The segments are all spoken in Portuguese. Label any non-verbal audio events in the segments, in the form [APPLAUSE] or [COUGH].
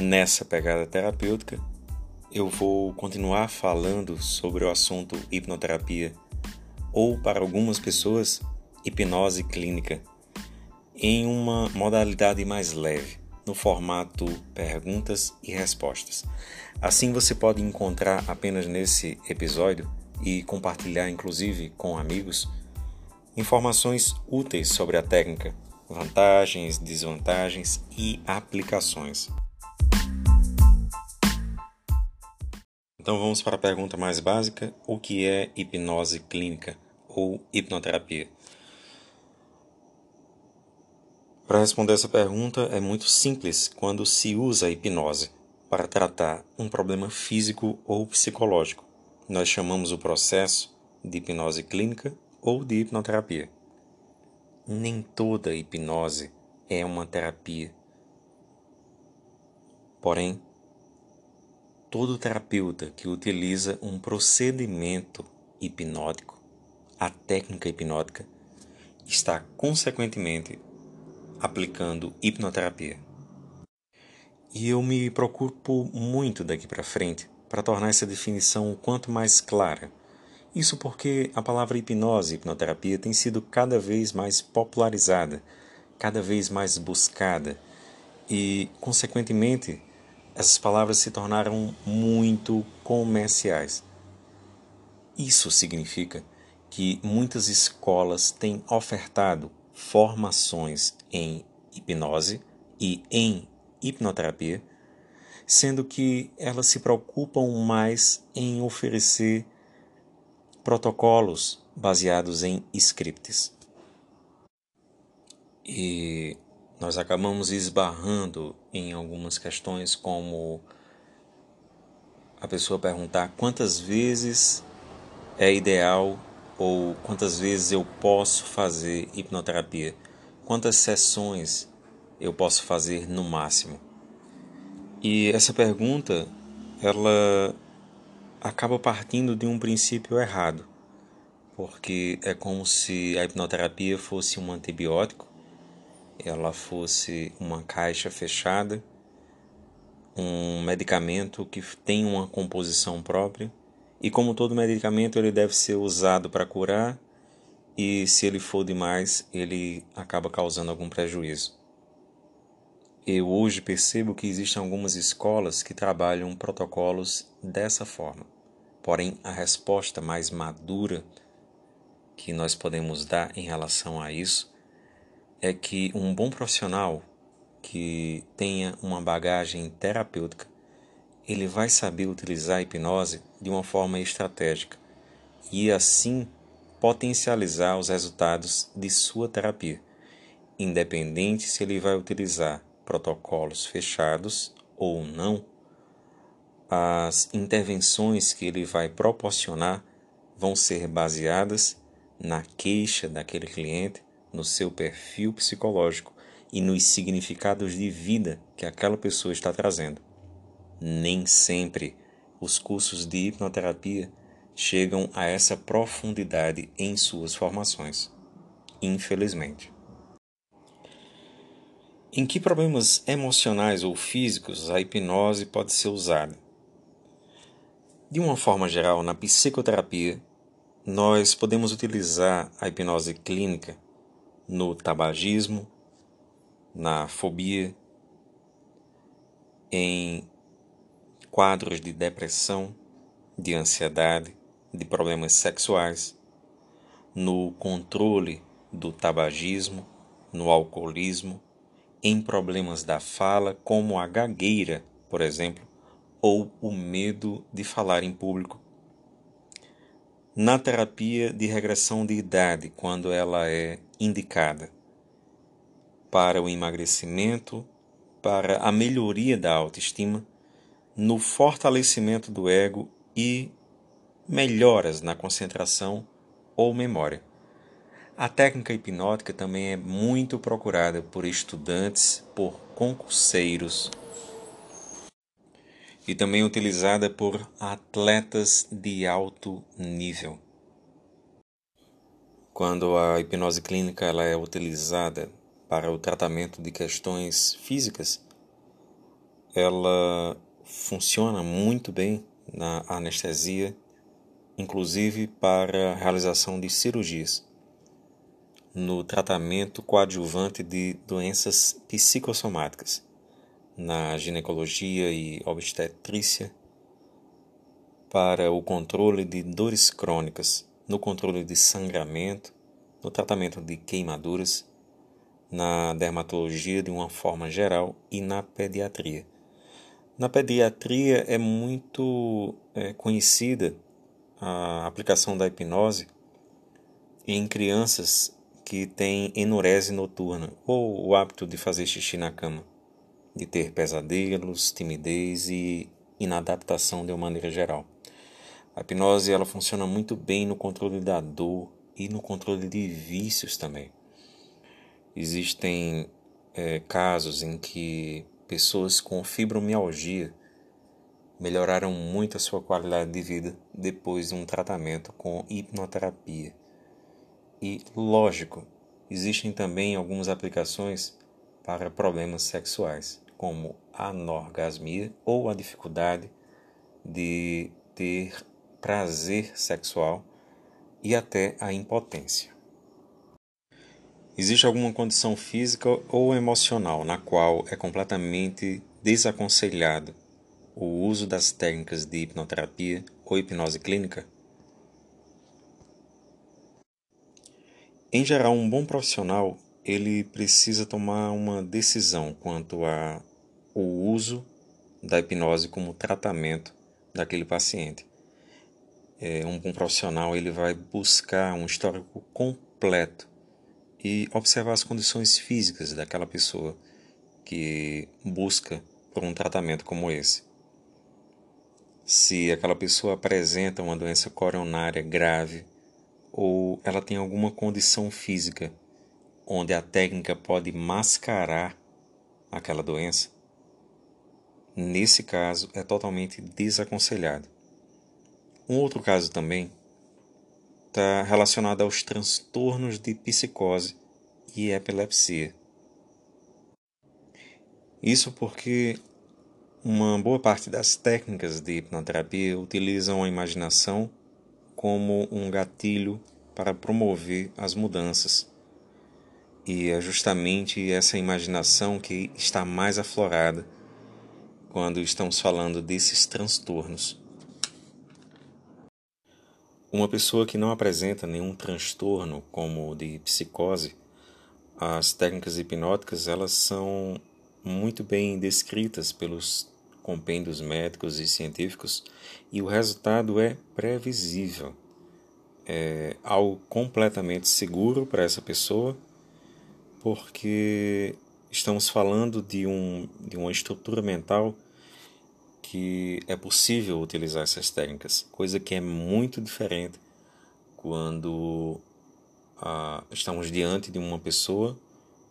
Nessa pegada terapêutica, eu vou continuar falando sobre o assunto hipnoterapia ou, para algumas pessoas, hipnose clínica, em uma modalidade mais leve, no formato perguntas e respostas. Assim você pode encontrar apenas nesse episódio e compartilhar, inclusive, com amigos, informações úteis sobre a técnica, vantagens, desvantagens e aplicações. Então vamos para a pergunta mais básica: o que é hipnose clínica ou hipnoterapia? Para responder essa pergunta é muito simples quando se usa a hipnose para tratar um problema físico ou psicológico. Nós chamamos o processo de hipnose clínica ou de hipnoterapia. Nem toda hipnose é uma terapia. Porém, todo terapeuta que utiliza um procedimento hipnótico, a técnica hipnótica, está consequentemente aplicando hipnoterapia. E eu me preocupo muito daqui para frente para tornar essa definição o quanto mais clara. Isso porque a palavra hipnose e hipnoterapia tem sido cada vez mais popularizada, cada vez mais buscada e, consequentemente, essas palavras se tornaram muito comerciais. Isso significa que muitas escolas têm ofertado formações em hipnose e em hipnoterapia, sendo que elas se preocupam mais em oferecer protocolos baseados em scripts. E nós acabamos esbarrando em algumas questões como a pessoa perguntar quantas vezes é ideal ou quantas vezes eu posso fazer hipnoterapia, quantas sessões eu posso fazer no máximo. E essa pergunta ela acaba partindo de um princípio errado, porque é como se a hipnoterapia fosse um antibiótico ela fosse uma caixa fechada, um medicamento que tem uma composição própria e como todo medicamento ele deve ser usado para curar e se ele for demais ele acaba causando algum prejuízo. Eu hoje percebo que existem algumas escolas que trabalham protocolos dessa forma. Porém, a resposta mais madura que nós podemos dar em relação a isso é que um bom profissional que tenha uma bagagem terapêutica, ele vai saber utilizar a hipnose de uma forma estratégica e assim potencializar os resultados de sua terapia, independente se ele vai utilizar protocolos fechados ou não. As intervenções que ele vai proporcionar vão ser baseadas na queixa daquele cliente no seu perfil psicológico e nos significados de vida que aquela pessoa está trazendo. Nem sempre os cursos de hipnoterapia chegam a essa profundidade em suas formações. Infelizmente. Em que problemas emocionais ou físicos a hipnose pode ser usada? De uma forma geral, na psicoterapia, nós podemos utilizar a hipnose clínica no tabagismo, na fobia, em quadros de depressão, de ansiedade, de problemas sexuais, no controle do tabagismo, no alcoolismo, em problemas da fala, como a gagueira, por exemplo, ou o medo de falar em público. Na terapia de regressão de idade, quando ela é indicada para o emagrecimento, para a melhoria da autoestima, no fortalecimento do ego e melhoras na concentração ou memória. A técnica hipnótica também é muito procurada por estudantes, por concurseiros e também utilizada por atletas de alto nível. Quando a hipnose clínica ela é utilizada para o tratamento de questões físicas, ela funciona muito bem na anestesia, inclusive para a realização de cirurgias, no tratamento coadjuvante de doenças psicossomáticas, na ginecologia e obstetrícia, para o controle de dores crônicas, no controle de sangramento, no tratamento de queimaduras, na dermatologia de uma forma geral e na pediatria. Na pediatria é muito é, conhecida a aplicação da hipnose em crianças que têm enurese noturna ou o hábito de fazer xixi na cama, de ter pesadelos, timidez e inadaptação de uma maneira geral. A hipnose ela funciona muito bem no controle da dor e no controle de vícios também. Existem é, casos em que pessoas com fibromialgia melhoraram muito a sua qualidade de vida depois de um tratamento com hipnoterapia. E, lógico, existem também algumas aplicações para problemas sexuais, como anorgasmia ou a dificuldade de ter prazer sexual e até a impotência. Existe alguma condição física ou emocional na qual é completamente desaconselhado o uso das técnicas de hipnoterapia ou hipnose clínica? Em geral, um bom profissional ele precisa tomar uma decisão quanto a o uso da hipnose como tratamento daquele paciente é, um bom profissional ele vai buscar um histórico completo e observar as condições físicas daquela pessoa que busca por um tratamento como esse. Se aquela pessoa apresenta uma doença coronária grave ou ela tem alguma condição física onde a técnica pode mascarar aquela doença, nesse caso é totalmente desaconselhado. Um outro caso também está relacionado aos transtornos de psicose e epilepsia. Isso porque uma boa parte das técnicas de hipnoterapia utilizam a imaginação como um gatilho para promover as mudanças. E é justamente essa imaginação que está mais aflorada quando estamos falando desses transtornos. Uma pessoa que não apresenta nenhum transtorno, como o de psicose, as técnicas hipnóticas elas são muito bem descritas pelos compêndios médicos e científicos e o resultado é previsível. É algo completamente seguro para essa pessoa, porque estamos falando de, um, de uma estrutura mental que é possível utilizar essas técnicas, coisa que é muito diferente quando ah, estamos diante de uma pessoa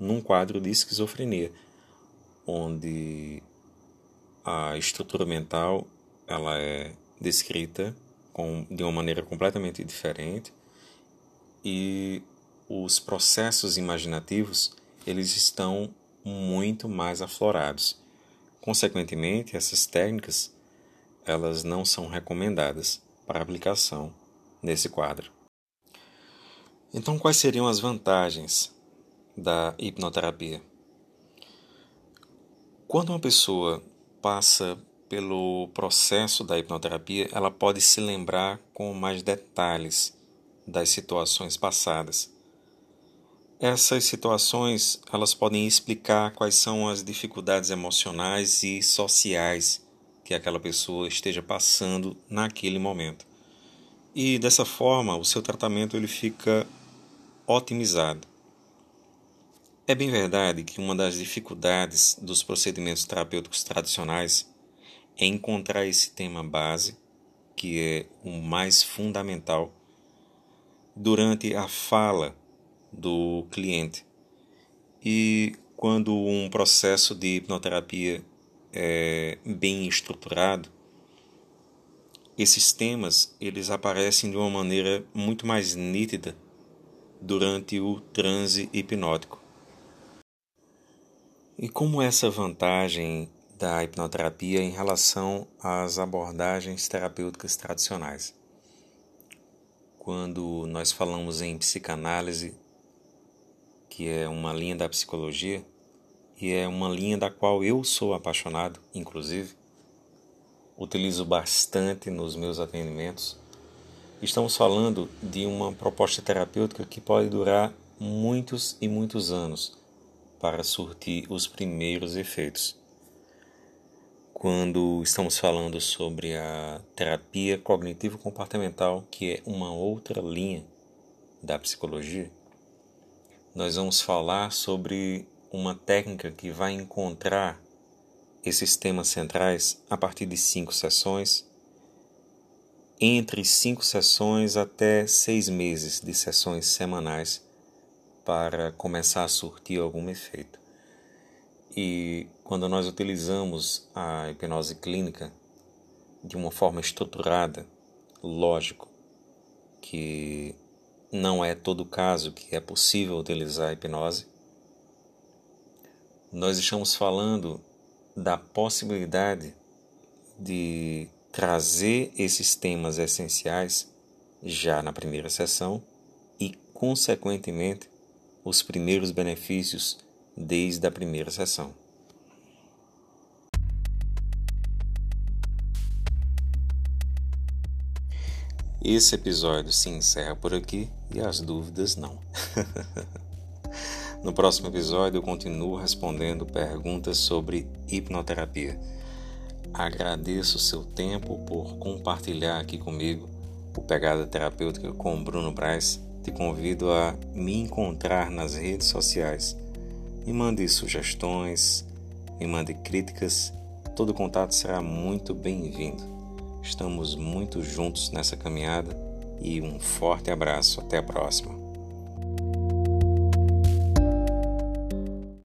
num quadro de esquizofrenia, onde a estrutura mental ela é descrita com, de uma maneira completamente diferente e os processos imaginativos eles estão muito mais aflorados. Consequentemente, essas técnicas elas não são recomendadas para aplicação nesse quadro. Então, quais seriam as vantagens da hipnoterapia? Quando uma pessoa passa pelo processo da hipnoterapia, ela pode se lembrar com mais detalhes das situações passadas essas situações elas podem explicar quais são as dificuldades emocionais e sociais que aquela pessoa esteja passando naquele momento. E dessa forma, o seu tratamento ele fica otimizado. É bem verdade que uma das dificuldades dos procedimentos terapêuticos tradicionais é encontrar esse tema base, que é o mais fundamental, durante a fala do cliente. E quando um processo de hipnoterapia é bem estruturado, esses temas eles aparecem de uma maneira muito mais nítida durante o transe hipnótico. E como essa vantagem da hipnoterapia em relação às abordagens terapêuticas tradicionais. Quando nós falamos em psicanálise, que é uma linha da psicologia, e é uma linha da qual eu sou apaixonado, inclusive, utilizo bastante nos meus atendimentos. Estamos falando de uma proposta terapêutica que pode durar muitos e muitos anos para surtir os primeiros efeitos. Quando estamos falando sobre a terapia cognitivo-comportamental, que é uma outra linha da psicologia, nós vamos falar sobre uma técnica que vai encontrar esses temas centrais a partir de cinco sessões, entre cinco sessões até seis meses de sessões semanais para começar a surtir algum efeito. E quando nós utilizamos a hipnose clínica de uma forma estruturada, lógico que não é todo caso que é possível utilizar a hipnose, nós estamos falando da possibilidade de trazer esses temas essenciais já na primeira sessão e, consequentemente, os primeiros benefícios desde a primeira sessão. Esse episódio se encerra por aqui e as dúvidas não. [LAUGHS] no próximo episódio eu continuo respondendo perguntas sobre hipnoterapia. Agradeço o seu tempo por compartilhar aqui comigo o Pegada Terapêutica com Bruno Braz. Te convido a me encontrar nas redes sociais. Me mande sugestões, me mande críticas. Todo contato será muito bem-vindo. Estamos muito juntos nessa caminhada e um forte abraço. Até a próxima.